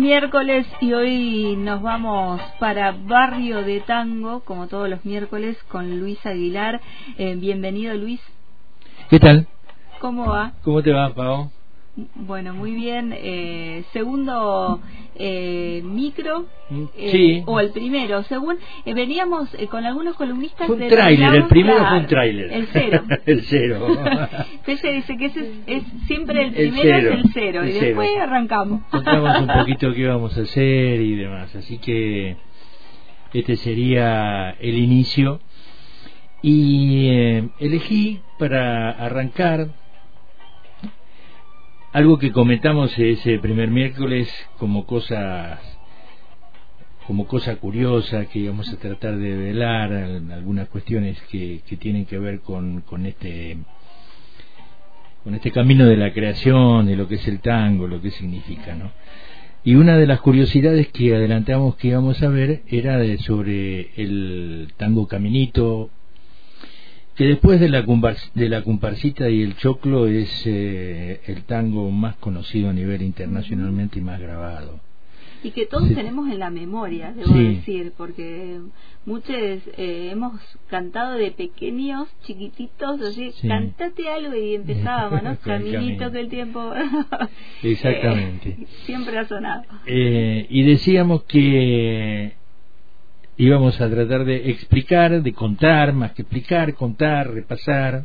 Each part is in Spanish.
Miércoles y hoy nos vamos para Barrio de Tango, como todos los miércoles, con Luis Aguilar. Eh, bienvenido, Luis. ¿Qué tal? ¿Cómo va? ¿Cómo te va, Pau? Bueno, muy bien. Eh, segundo eh, micro, eh, sí. o el primero, según eh, veníamos eh, con algunos columnistas. Fue un tráiler, el primero claro, fue un tráiler. El cero. el cero. Pese dice que ese es, es siempre el El primero, cero, es el cero, el y después cero. arrancamos. Contamos un poquito qué íbamos a hacer y demás. Así que este sería el inicio. Y elegí para arrancar algo que comentamos ese primer miércoles como cosas como cosa curiosa que vamos a tratar de velar al- algunas cuestiones que, que tienen que ver con, con este con este camino de la creación de lo que es el tango lo que significa no y una de las curiosidades que adelantamos que íbamos a ver era de, sobre el tango caminito que después de la, de la comparsita y el choclo es eh, el tango más conocido a nivel internacionalmente y más grabado Y que todos Sí. tenemos en la memoria, debo Sí. decir, porque muchos eh, hemos cantado de pequeños, chiquititos, así, Sí. cantate algo y empezábamos, ¿no? Caminito que el tiempo... Exactamente. Eh, siempre ha sonado. Eh, y decíamos que íbamos a tratar de explicar, de contar, más que explicar, contar, repasar,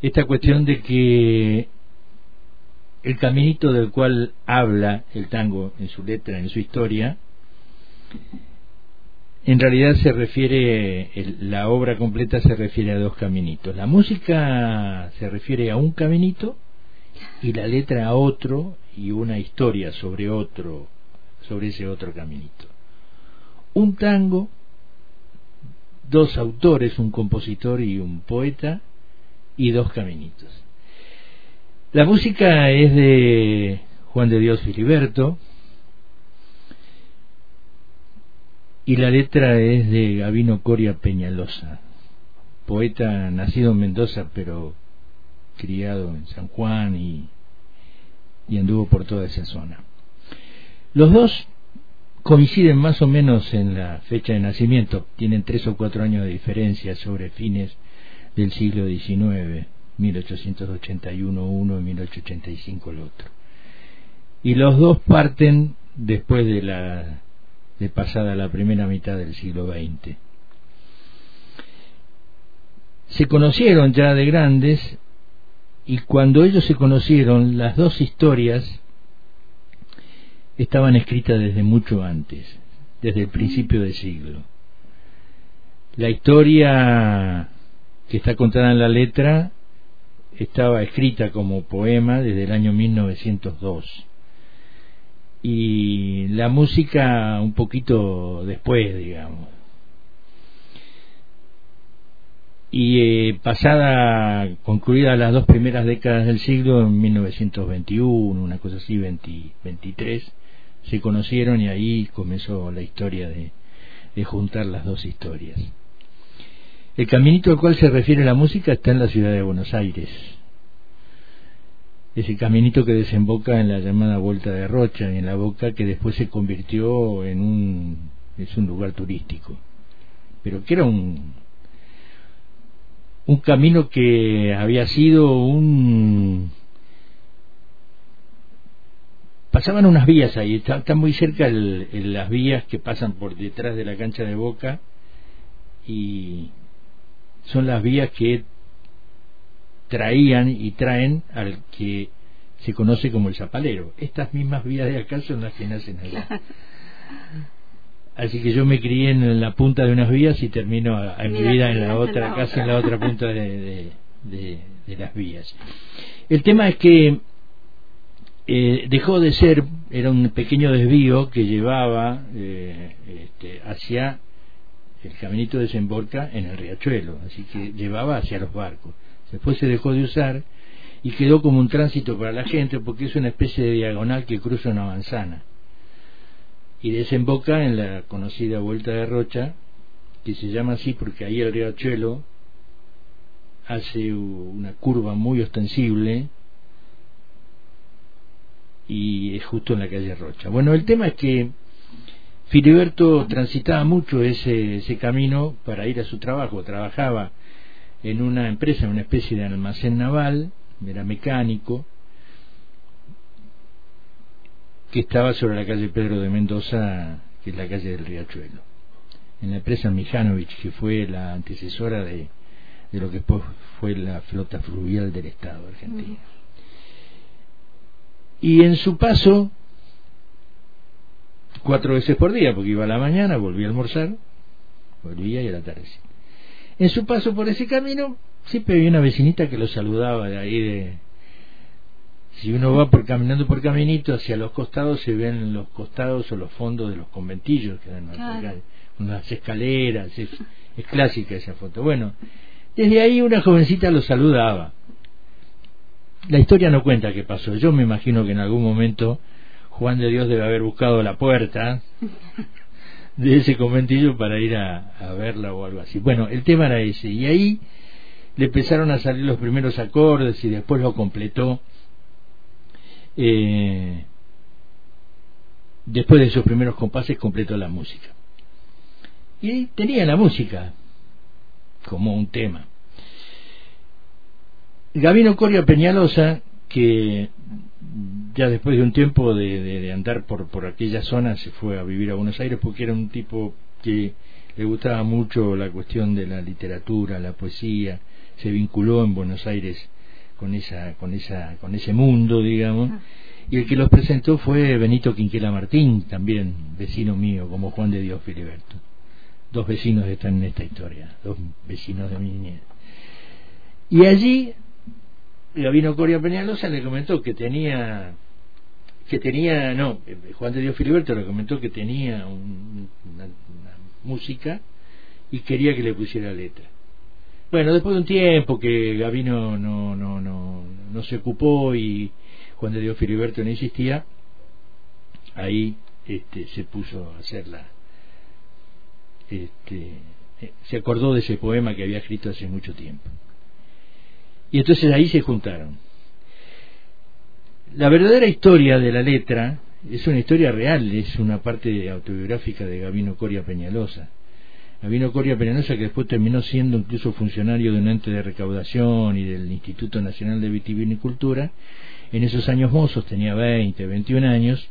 esta cuestión de que el caminito del cual habla el tango en su letra, en su historia, en realidad se refiere, la obra completa se refiere a dos caminitos. La música se refiere a un caminito y la letra a otro y una historia sobre otro, sobre ese otro caminito. Un tango, dos autores, un compositor y un poeta, y dos caminitos. La música es de Juan de Dios Filiberto y la letra es de Gavino Coria Peñalosa, poeta nacido en Mendoza pero criado en San Juan y, y anduvo por toda esa zona. Los dos coinciden más o menos en la fecha de nacimiento, tienen tres o cuatro años de diferencia sobre fines del siglo XIX, 1881 uno y 1885 el otro. Y los dos parten después de la de pasada la primera mitad del siglo XX. Se conocieron ya de grandes y cuando ellos se conocieron, las dos historias estaban escritas desde mucho antes, desde el principio del siglo. La historia que está contada en la letra estaba escrita como poema desde el año 1902 y la música un poquito después, digamos. Y eh, pasada, concluidas las dos primeras décadas del siglo, en 1921, una cosa así, 20 23, se conocieron y ahí comenzó la historia de, juntar las dos historias. El caminito al cual se refiere la música está en la ciudad de Buenos Aires. Ese caminito que desemboca en la llamada Vuelta de Rocha y en la boca que después se convirtió en un es un lugar turístico. Pero que era un un camino que había sido un pasaban unas vías ahí, está, está muy cerca el- el- las vías que pasan por detrás de la cancha de Boca y son las vías que traían y traen al que se conoce como el zapalero. Estas mismas vías de acá son las que nacen allá. Así que yo me crié en la punta de unas vías y termino a- en mi vida en la en otra, casi otra. en la otra punta de, de- de- de las vías. El tema es que eh, dejó de ser, era un pequeño desvío que llevaba eh, este, hacia el caminito desemboca en el riachuelo, así que llevaba hacia los barcos. Después se dejó de usar y quedó como un tránsito para la gente porque es una especie de diagonal que cruza una manzana y desemboca en la conocida Vuelta de Rocha, que se llama así porque ahí el riachuelo hace una curva muy ostensible y es justo en la calle Rocha. Bueno, el tema es que Filiberto transitaba mucho ese, camino para ir a su trabajo, trabajaba en una empresa, una especie de almacén naval, era mecánico, que estaba sobre la calle Pedro de Mendoza, que es la calle del Riachuelo, en la empresa Mijanovich, que fue la antecesora de, de lo que después fue la flota fluvial del Estado argentino. Y en su paso, cuatro veces por día, porque iba a la mañana, volvía a almorzar, volvía y a la tarde. En su paso por ese camino, siempre había una vecinita que lo saludaba de ahí de... Si uno va por caminando por caminito hacia los costados, se ven los costados o los fondos de los conventillos que dan unas escaleras, es, es clásica esa foto. Bueno, desde ahí una jovencita lo saludaba. La historia no cuenta qué pasó. Yo me imagino que en algún momento Juan de Dios debe haber buscado la puerta de ese conventillo para ir a, verla o algo así. Bueno, el tema era ese. Y ahí le empezaron a salir los primeros acordes y después lo completó. Eh, después de esos primeros compases completó la música. Y tenía la música como un tema. Gabino Coria Peñalosa, que ya después de un tiempo de, andar por, por aquella zona se fue a vivir a Buenos Aires porque era un tipo que le gustaba mucho la cuestión de la literatura, la poesía, se vinculó en Buenos Aires con esa, con esa, con ese mundo, digamos, ah. y el que los presentó fue Benito Quinquela Martín, también vecino mío, como Juan de Dios Filiberto. Dos vecinos están en esta historia, dos vecinos de mi niñez. Y allí Gabino Coria Peñalosa le comentó que tenía que tenía no Juan de Dios Filiberto le comentó que tenía una, música y quería que le pusiera letra. Bueno después de un tiempo que Gabino no no no no se ocupó y Juan de Dios Filiberto no insistía ahí este se puso a hacerla este se acordó de ese poema que había escrito hace mucho tiempo y entonces ahí se juntaron. La verdadera historia de la letra es una historia real, es una parte autobiográfica de Gabino Coria Peñalosa. Gabino Coria Peñalosa que después terminó siendo incluso funcionario de un ente de recaudación y del Instituto Nacional de Vitivinicultura, en esos años mozos, tenía 20, 21 años,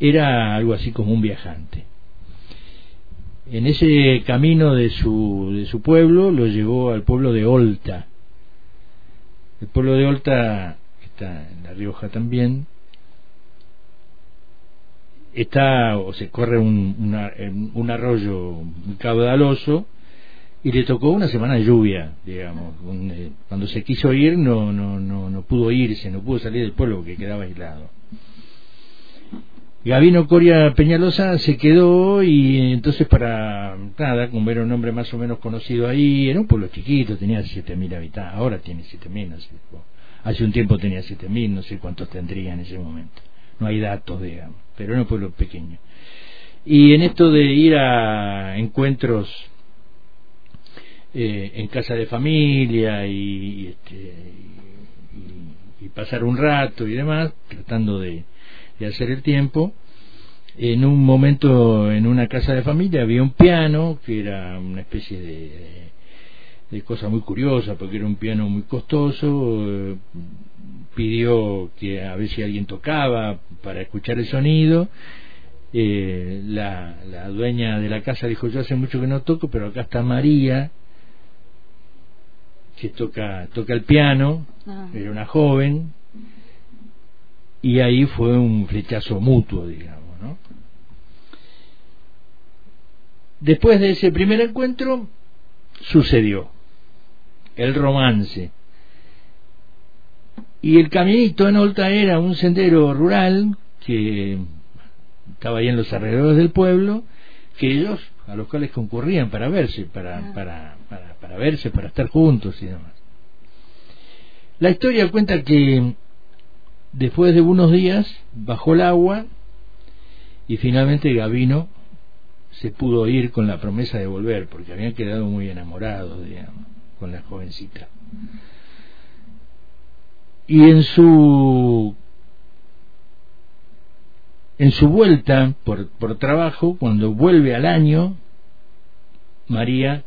era algo así como un viajante. En ese camino de su, de su pueblo lo llevó al pueblo de Olta, el pueblo de Olta, que está en La Rioja también, está o se corre un, un arroyo caudaloso y le tocó una semana de lluvia, digamos. Eh, cuando se quiso ir no, no, no, no pudo irse, no pudo salir del pueblo porque quedaba aislado. Gabino Coria Peñalosa se quedó y entonces para nada, como era un hombre más o menos conocido ahí, era un pueblo chiquito, tenía 7.000 habitantes, ahora tiene 7.000, no sé, hace un tiempo tenía 7.000, no sé cuántos tendría en ese momento, no hay datos, digamos, pero era un pueblo pequeño. Y en esto de ir a encuentros eh, en casa de familia y, este, y pasar un rato y demás, tratando de de hacer el tiempo. En un momento en una casa de familia había un piano que era una especie de, de cosa muy curiosa porque era un piano muy costoso. pidió que a ver si alguien tocaba para escuchar el sonido. Eh, la, la dueña de la casa dijo yo hace mucho que no toco pero acá está María que toca toca el piano ah. era una joven y ahí fue un flechazo mutuo, digamos, ¿no? Después de ese primer encuentro sucedió el romance. Y el caminito en Olta era un sendero rural que estaba ahí en los alrededores del pueblo, que ellos, a los cuales concurrían para verse, para, ah. para, para, para verse, para estar juntos y demás. La historia cuenta que Después de unos días bajó el agua y finalmente Gavino se pudo ir con la promesa de volver porque habían quedado muy enamorados, con la jovencita. Y en su en su vuelta por, por trabajo, cuando vuelve al año, María,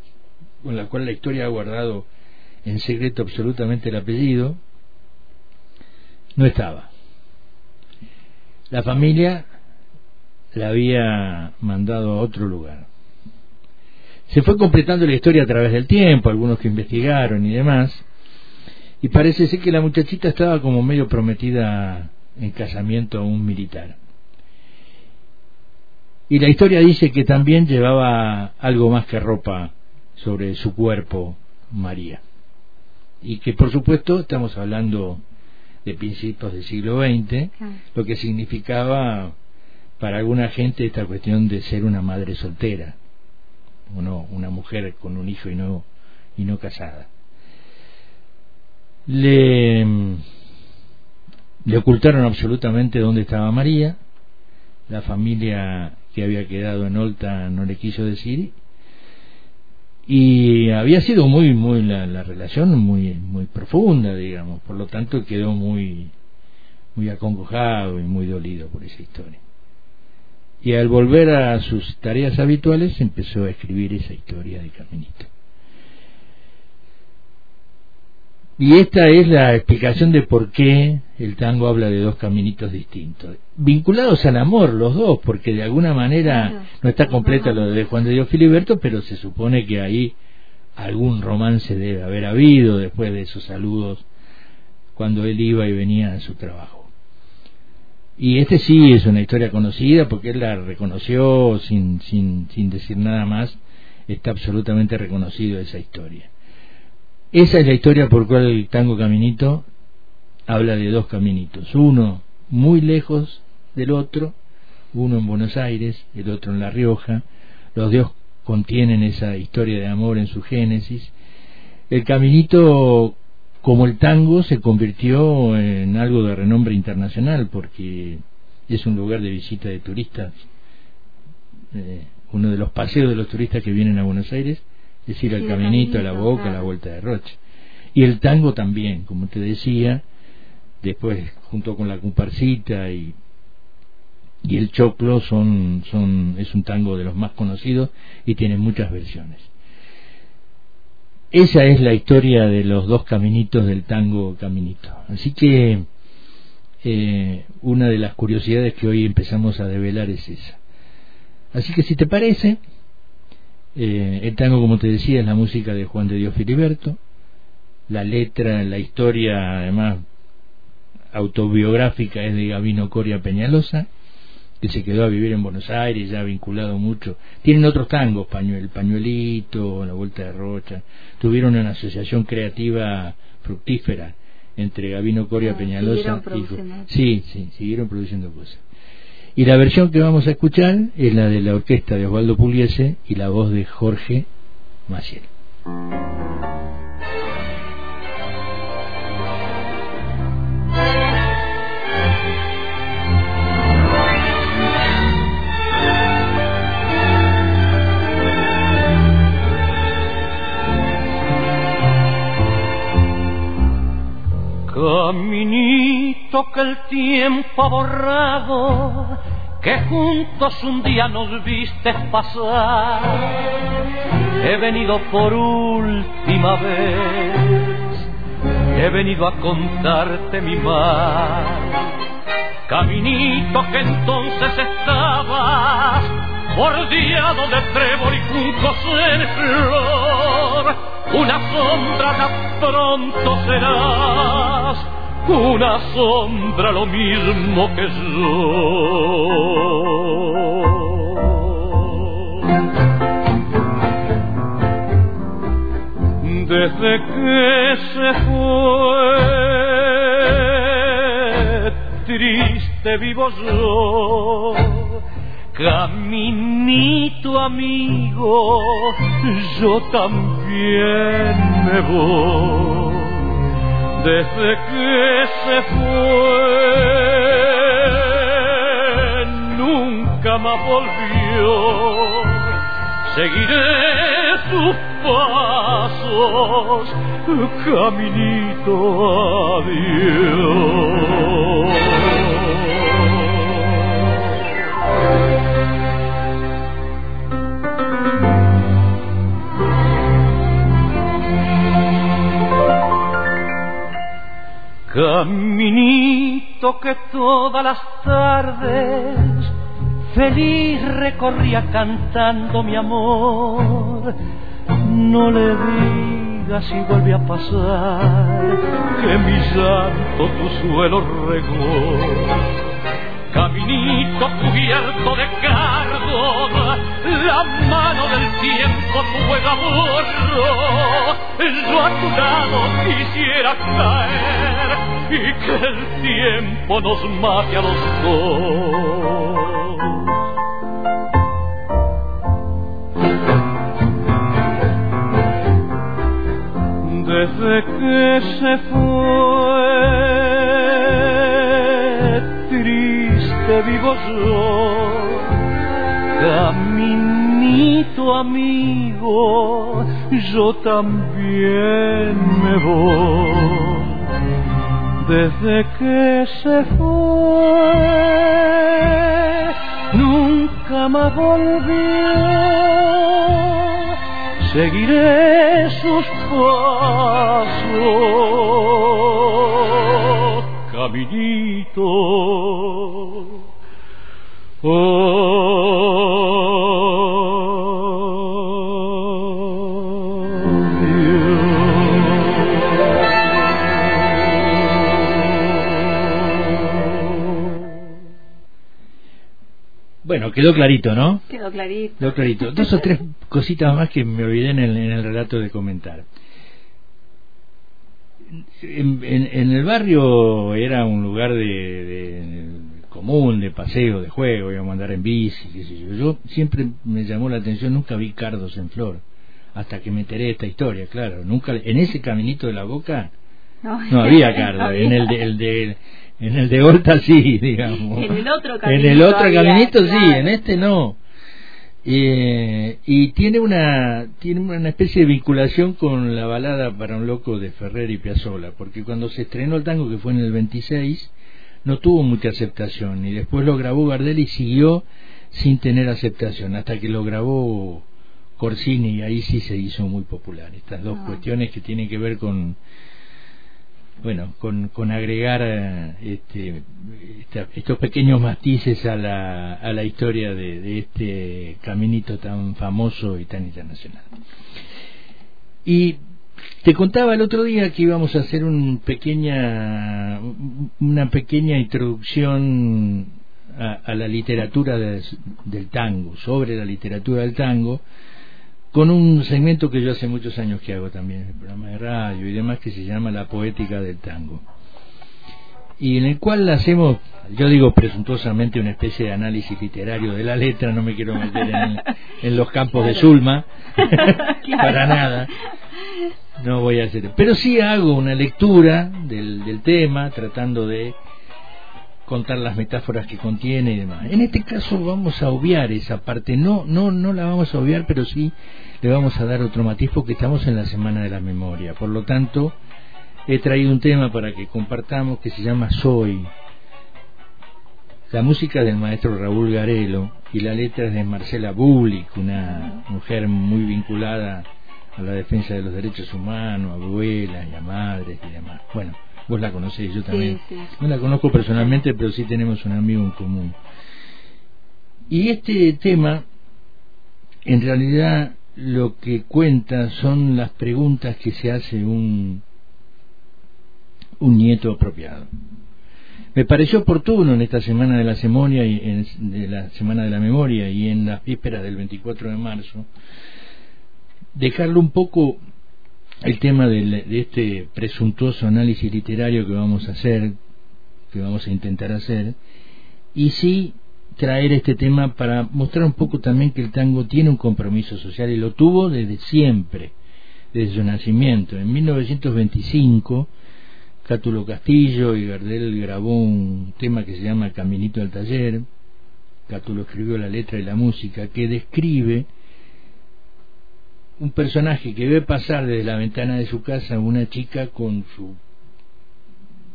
con la cual la historia ha guardado en secreto absolutamente el apellido, no estaba. La familia la había mandado a otro lugar. Se fue completando la historia a través del tiempo, algunos que investigaron y demás, y parece ser que la muchachita estaba como medio prometida en casamiento a un militar. Y la historia dice que también llevaba algo más que ropa sobre su cuerpo, María. Y que por supuesto estamos hablando de principios del siglo XX, lo que significaba para alguna gente esta cuestión de ser una madre soltera, o no, una mujer con un hijo y no, y no casada. Le, le ocultaron absolutamente dónde estaba María, la familia que había quedado en Olta no le quiso decir y había sido muy muy la, la, relación muy muy profunda digamos. Por lo tanto quedó muy muy acongojado y muy dolido por esa historia. Y al volver a sus tareas habituales empezó a escribir esa historia de Caminito Y esta es la explicación de por qué el tango habla de dos caminitos distintos. Vinculados al amor, los dos, porque de alguna manera no está completa lo de Juan de Dios Filiberto, pero se supone que ahí algún romance debe haber habido después de esos saludos cuando él iba y venía a su trabajo. Y este sí es una historia conocida porque él la reconoció sin, sin, sin decir nada más, está absolutamente reconocido esa historia. Esa es la historia por cual el tango caminito habla de dos caminitos, uno muy lejos del otro, uno en Buenos Aires, el otro en La Rioja, los dos contienen esa historia de amor en su génesis. El caminito, como el tango, se convirtió en algo de renombre internacional porque es un lugar de visita de turistas, eh, uno de los paseos de los turistas que vienen a Buenos Aires es decir, el caminito, la boca, la vuelta de Roche. Y el tango también, como te decía, después junto con la comparsita y, y el choclo son, son, es un tango de los más conocidos y tiene muchas versiones. Esa es la historia de los dos caminitos del tango caminito. Así que eh, una de las curiosidades que hoy empezamos a develar es esa. Así que si te parece, eh, el tango, como te decía, es la música de Juan de Dios Filiberto. La letra, la historia, además, autobiográfica es de Gabino Coria Peñalosa, que se quedó a vivir en Buenos Aires, ya vinculado mucho. Tienen otros tangos, el Pañuelito, La Vuelta de Rocha. Tuvieron una asociación creativa fructífera entre Gabino Coria ah, Peñalosa y... Sí, sí, siguieron produciendo cosas. Y la versión que vamos a escuchar es la de la orquesta de Osvaldo Pugliese y la voz de Jorge Maciel. Caminito que el tiempo ha borrado, que juntos un día nos viste pasar. He venido por última vez, he venido a contarte mi mal. Caminito que entonces estabas bordeado de trébol y juncos en flor, una sombra tan pronto serás, una sombra lo mismo que yo. Desde que se fue, triste vivo yo Caminito amigo, yo también me voy. Desde que se fue, nunca más volvió. Seguiré sus pasos, caminito adiós. Caminito que todas las tardes feliz recorría cantando mi amor. No le digas si vuelve a pasar que mi llanto tu suelo regó caminito cubierto de cardos, la mano del tiempo juega borro. Yo a tu lado quisiera caer y que el tiempo nos mate a los dos. Desde que se fue vivo yo, caminito amigo, yo también me voy. Desde que se fue, nunca más volvió. Seguiré sus pasos, caminito quedó clarito, ¿no? Quedó clarito. Quedó clarito. Dos o tres cositas más que me olvidé en el, en el relato de comentar. En, en, el barrio era un lugar de común, de paseo, de juego, íbamos a andar en bici, qué sé yo. Yo siempre me llamó la atención, nunca vi cardos en flor, hasta que me enteré de esta historia, claro. nunca En ese caminito de la boca no, había cardo, en el de, el de en el de Horta sí, digamos. En el otro caminito. En el otro caminito sí, en este no. Eh, y tiene una tiene una especie de vinculación con la balada para un loco de Ferrer y Piazzolla, porque cuando se estrenó el tango, que fue en el 26, no tuvo mucha aceptación y después lo grabó Gardel y siguió sin tener aceptación hasta que lo grabó Corsini y ahí sí se hizo muy popular estas dos ah. cuestiones que tienen que ver con bueno con, con agregar eh, este, estos pequeños matices a la, a la historia de, este caminito tan famoso y tan internacional. Y te contaba el otro día que íbamos a hacer un pequeña, una pequeña introducción a, la literatura del tango, sobre la literatura del tango, con un segmento que yo hace muchos años que hago también el programa de radio y demás, que se llama La Poética del Tango. Y en el cual hacemos, yo digo presuntuosamente, una especie de análisis literario de la letra, no me quiero meter en, los campos de Zulma, para nada no voy a hacer. Pero sí hago una lectura del, del tema, tratando de contar las metáforas que contiene y demás. En este caso vamos a obviar esa parte, no, no, no la vamos a obviar, pero sí le vamos a dar otro matiz porque estamos en la semana de la memoria. Por lo tanto, he traído un tema para que compartamos que se llama Soy. La música del maestro Raúl Garelo y la letra es de Marcela Bulik, una mujer muy vinculada a la defensa de los derechos humanos, abuelas y a madres y demás. Bueno, vos la conocéis, yo también. No la conozco personalmente, pero sí tenemos un amigo en común. Y este tema, en realidad, lo que cuenta son las preguntas que se hace un, un nieto apropiado. Me pareció oportuno en esta semana de la memoria y en, de la semana de la memoria y en la víspera del 24 de marzo dejarlo un poco el tema de, este presuntuoso análisis literario que vamos a hacer, que vamos a intentar hacer, y sí traer este tema para mostrar un poco también que el tango tiene un compromiso social y lo tuvo desde siempre, desde su nacimiento. En 1925, Cátulo Castillo y Gardel grabó un tema que se llama Caminito al Taller. Cátulo escribió la letra y la música que describe un personaje que ve pasar desde la ventana de su casa una chica con su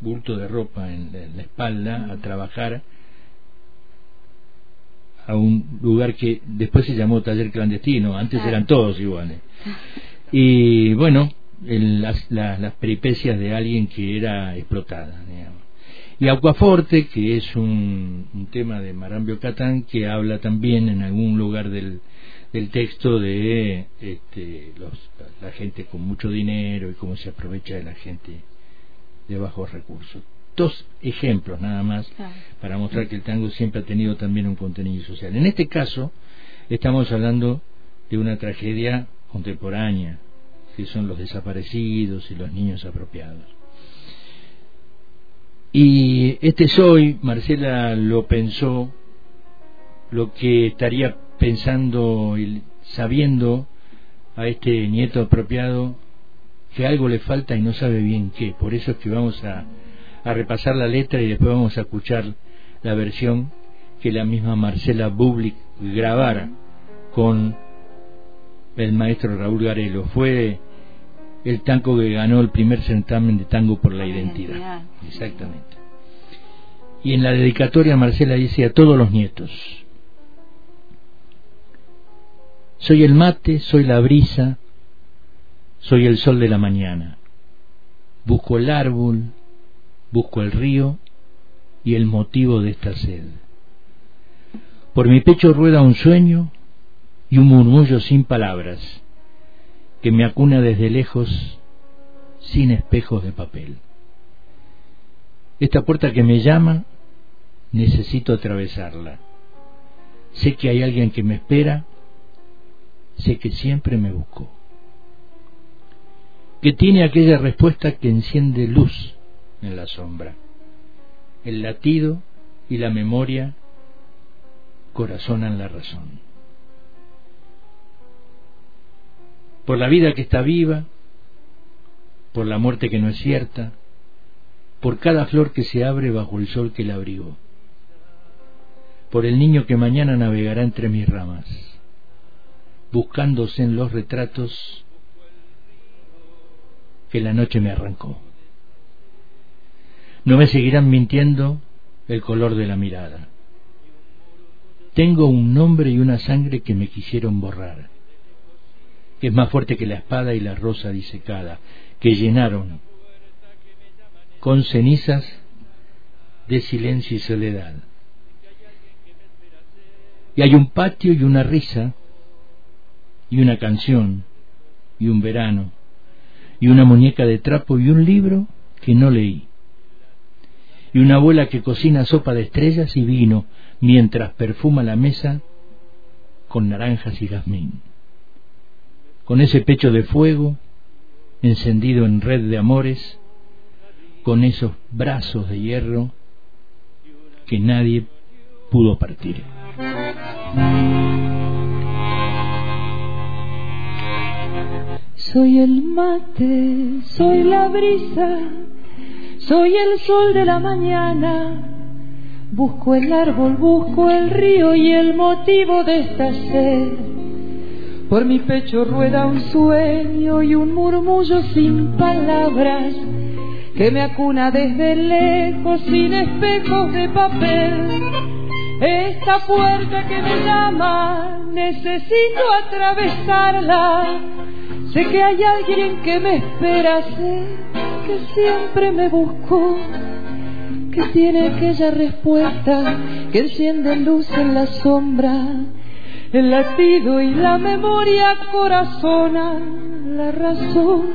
bulto de ropa en la, espalda a trabajar a un lugar que después se llamó taller clandestino, antes eran todos iguales. Y bueno, el, las, las, las, peripecias de alguien que era explotada. Digamos. Y Acuaforte, que es un, un, tema de Marambio Catán, que habla también en algún lugar del, del texto de este, los, la gente con mucho dinero y cómo se aprovecha de la gente de bajos recursos. Dos ejemplos nada más claro. para mostrar que el tango siempre ha tenido también un contenido social. En este caso, estamos hablando de una tragedia contemporánea, que son los desaparecidos y los niños apropiados. Y este soy, Marcela lo pensó, lo que estaría pensando y sabiendo a este nieto apropiado que algo le falta y no sabe bien qué. Por eso es que vamos a, a repasar la letra y después vamos a escuchar la versión que la misma Marcela Bublik grabara con el maestro Raúl Garelo. Fue el tango que ganó el primer certamen de tango por la identidad. Exactamente. Y en la dedicatoria Marcela dice a todos los nietos, soy el mate, soy la brisa, soy el sol de la mañana. Busco el árbol, busco el río y el motivo de esta sed. Por mi pecho rueda un sueño y un murmullo sin palabras que me acuna desde lejos sin espejos de papel. Esta puerta que me llama, necesito atravesarla. Sé que hay alguien que me espera, sé que siempre me buscó. Que tiene aquella respuesta que enciende luz en la sombra. El latido y la memoria corazonan la razón. por la vida que está viva, por la muerte que no es cierta, por cada flor que se abre bajo el sol que la abrigó, por el niño que mañana navegará entre mis ramas, buscándose en los retratos que la noche me arrancó. No me seguirán mintiendo el color de la mirada. Tengo un nombre y una sangre que me quisieron borrar que es más fuerte que la espada y la rosa disecada, que llenaron con cenizas de silencio y soledad. Y hay un patio y una risa, y una canción, y un verano, y una muñeca de trapo y un libro que no leí, y una abuela que cocina sopa de estrellas y vino mientras perfuma la mesa con naranjas y jazmín con ese pecho de fuego, encendido en red de amores, con esos brazos de hierro que nadie pudo partir. Soy el mate, soy la brisa, soy el sol de la mañana. Busco el árbol, busco el río y el motivo de esta sed por mi pecho rueda un sueño y un murmullo sin palabras que me acuna desde lejos sin espejos de papel. Esta puerta que me llama, necesito atravesarla. Sé que hay alguien que me espera, sé que siempre me buscó, que tiene aquella respuesta que enciende luz en la sombra el latido y la memoria corazonan la razón.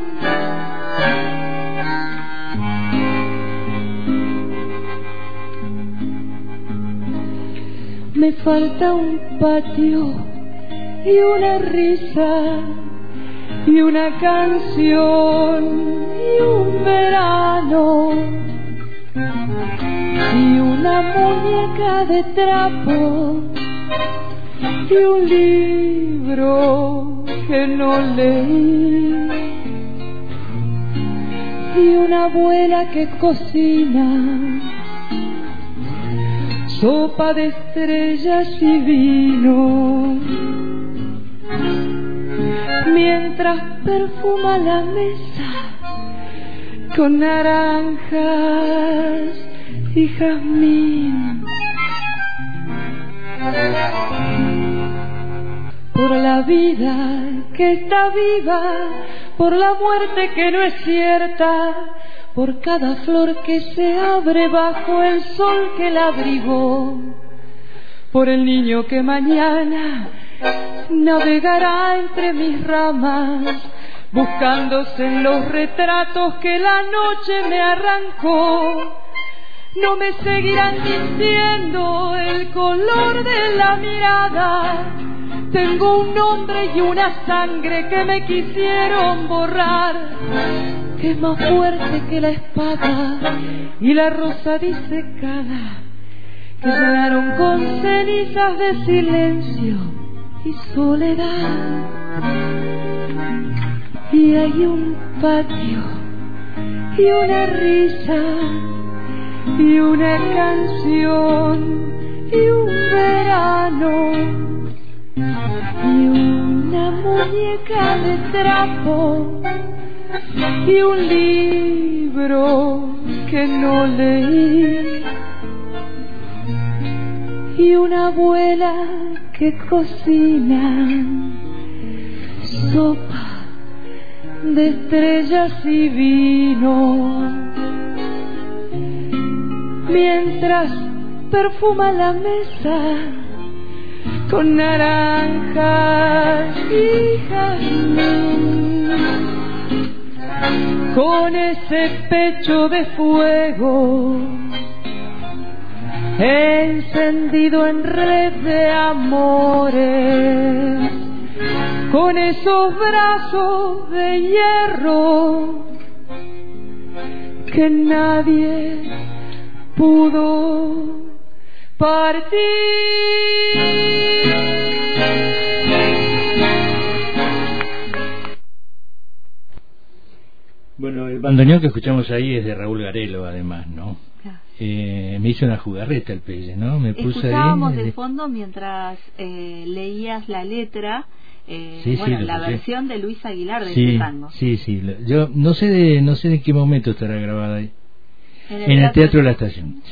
Me falta un patio y una risa y una canción y un verano y una muñeca de trapo y un libro que no leí y una abuela que cocina sopa de estrellas y vino mientras perfuma la mesa con naranjas y jazmín. Por la vida que está viva, por la muerte que no es cierta, por cada flor que se abre bajo el sol que la abrigó, por el niño que mañana navegará entre mis ramas, buscándose en los retratos que la noche me arrancó. No me seguirán diciendo el color de la mirada. Tengo un nombre y una sangre que me quisieron borrar, que es más fuerte que la espada y la rosa disecada, que llenaron con cenizas de silencio y soledad. Y hay un patio y una risa y una canción y un verano y una muñeca de trapo y un libro que no leí y una abuela que cocina sopa de estrellas y vino. Mientras perfuma la mesa con naranjas y jazmín, con ese pecho de fuego encendido en red de amores, con esos brazos de hierro que nadie pudo partir. Bueno, el bandoneón que escuchamos ahí es de Raúl Garelo, además, ¿no? Eh, me hizo una jugarreta el pelle, ¿no? Me puse Escuchábamos de fondo mientras eh, leías la letra. Eh, bueno, la versión de Luis Aguilar de sí, tango. Sí, sí. Yo no sé de no sé de qué momento estará grabada ahí. En el, Teatro de la Estación.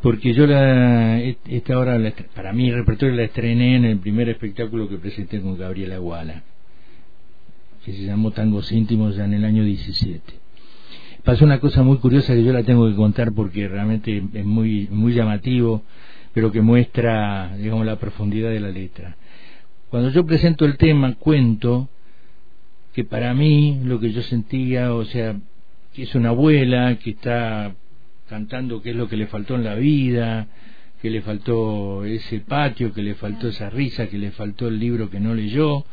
Porque yo la, esta hora, para mí, el repertorio la estrené en el primer espectáculo que presenté con Gabriela Guala, que se llamó Tangos Íntimos ya en el año 17. Pasó una cosa muy curiosa que yo la tengo que contar porque realmente es muy, muy llamativo, pero que muestra, digamos, la profundidad de la letra. Cuando yo presento el tema, cuento que para mí lo que yo sentía, o sea, que es una abuela que está cantando qué es lo que le faltó en la vida, que le faltó ese patio, que le faltó esa risa, que le faltó el libro que no leyó.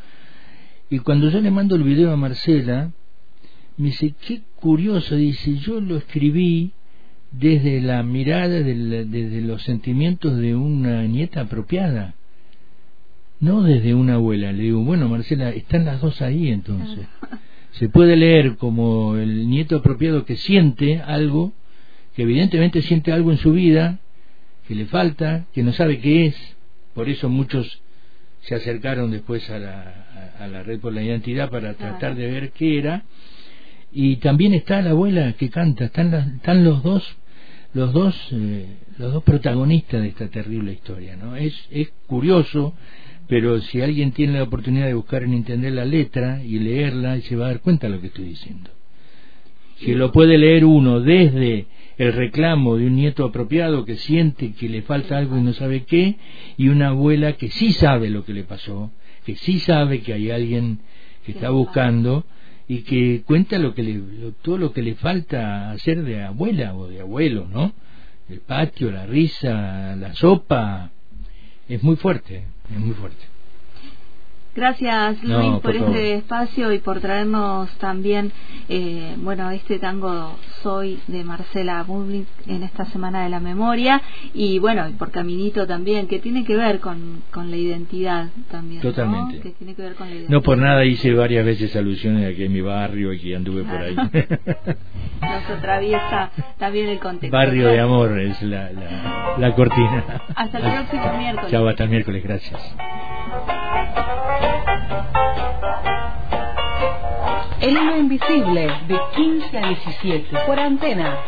Y cuando yo le mando el video a Marcela, me dice, qué curioso, dice, yo lo escribí desde la mirada, desde los sentimientos de una nieta apropiada, no desde una abuela. Le digo, bueno, Marcela, están las dos ahí entonces. Se puede leer como el nieto apropiado que siente algo que evidentemente siente algo en su vida que le falta, que no sabe qué es, por eso muchos se acercaron después a la, a, la red por la identidad para tratar de ver qué era, y también está la abuela que canta, están, están los dos los dos eh, los dos protagonistas de esta terrible historia no es es curioso pero si alguien tiene la oportunidad de buscar en entender la letra y leerla y se va a dar cuenta de lo que estoy diciendo. Que lo puede leer uno desde el reclamo de un nieto apropiado que siente que le falta algo y no sabe qué, y una abuela que sí sabe lo que le pasó, que sí sabe que hay alguien que está buscando y que cuenta lo que le, todo lo que le falta hacer de abuela o de abuelo, ¿no? El patio, la risa, la sopa, es muy fuerte, es muy fuerte. Gracias Luis por, este espacio y por traernos también, eh, bueno, este tango Soy de Marcela Bublin en esta Semana de la Memoria y bueno, y por Caminito también, que tiene que ver con, con la identidad también. Totalmente. ¿no? Que tiene que ver con la identidad. No por nada hice varias veces alusiones a que mi barrio y que anduve por ahí. Nos atraviesa también el contexto. Barrio de amor es la, la, la cortina. Hasta el próximo miércoles. Chao, hasta el miércoles, gracias. El hilo invisible de 15 a 17 por antena